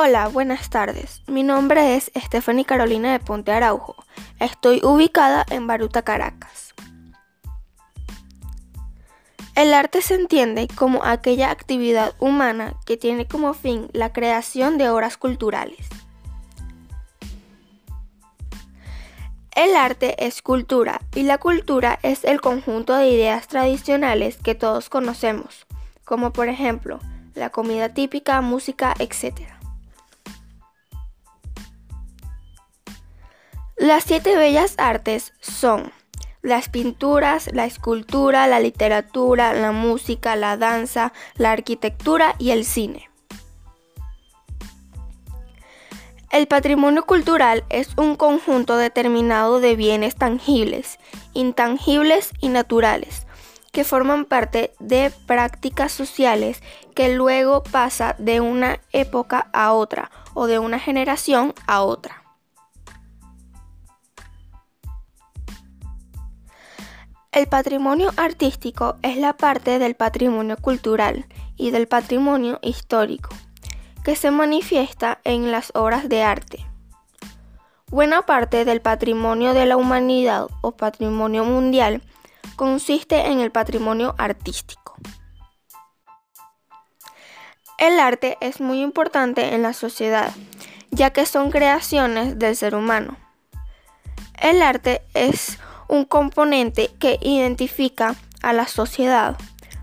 Hola, buenas tardes. Mi nombre es Stephanie Carolina de Ponte Araujo. Estoy ubicada en Baruta, Caracas. El arte se entiende como aquella actividad humana que tiene como fin la creación de obras culturales. El arte es cultura y la cultura es el conjunto de ideas tradicionales que todos conocemos, como por ejemplo la comida típica, música, etc. Las siete bellas artes son las pinturas, la escultura, la literatura, la música, la danza, la arquitectura y el cine. El patrimonio cultural es un conjunto determinado de bienes tangibles, intangibles y naturales, que forman parte de prácticas sociales que luego pasa de una época a otra o de una generación a otra. El patrimonio artístico es la parte del patrimonio cultural y del patrimonio histórico que se manifiesta en las obras de arte. Buena parte del patrimonio de la humanidad o patrimonio mundial consiste en el patrimonio artístico. El arte es muy importante en la sociedad, ya que son creaciones del ser humano. El arte es un componente que identifica a la sociedad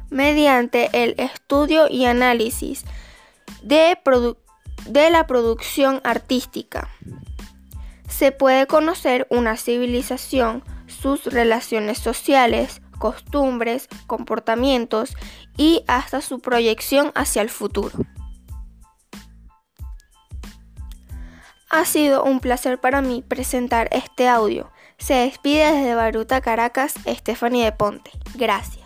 mediante el estudio y análisis de, la producción artística. Se puede conocer una civilización, sus relaciones sociales, costumbres, comportamientos y hasta su proyección hacia el futuro. Ha sido un placer para mí presentar este audio. Se despide desde Baruta, Caracas, Stephanie de Ponte. Gracias.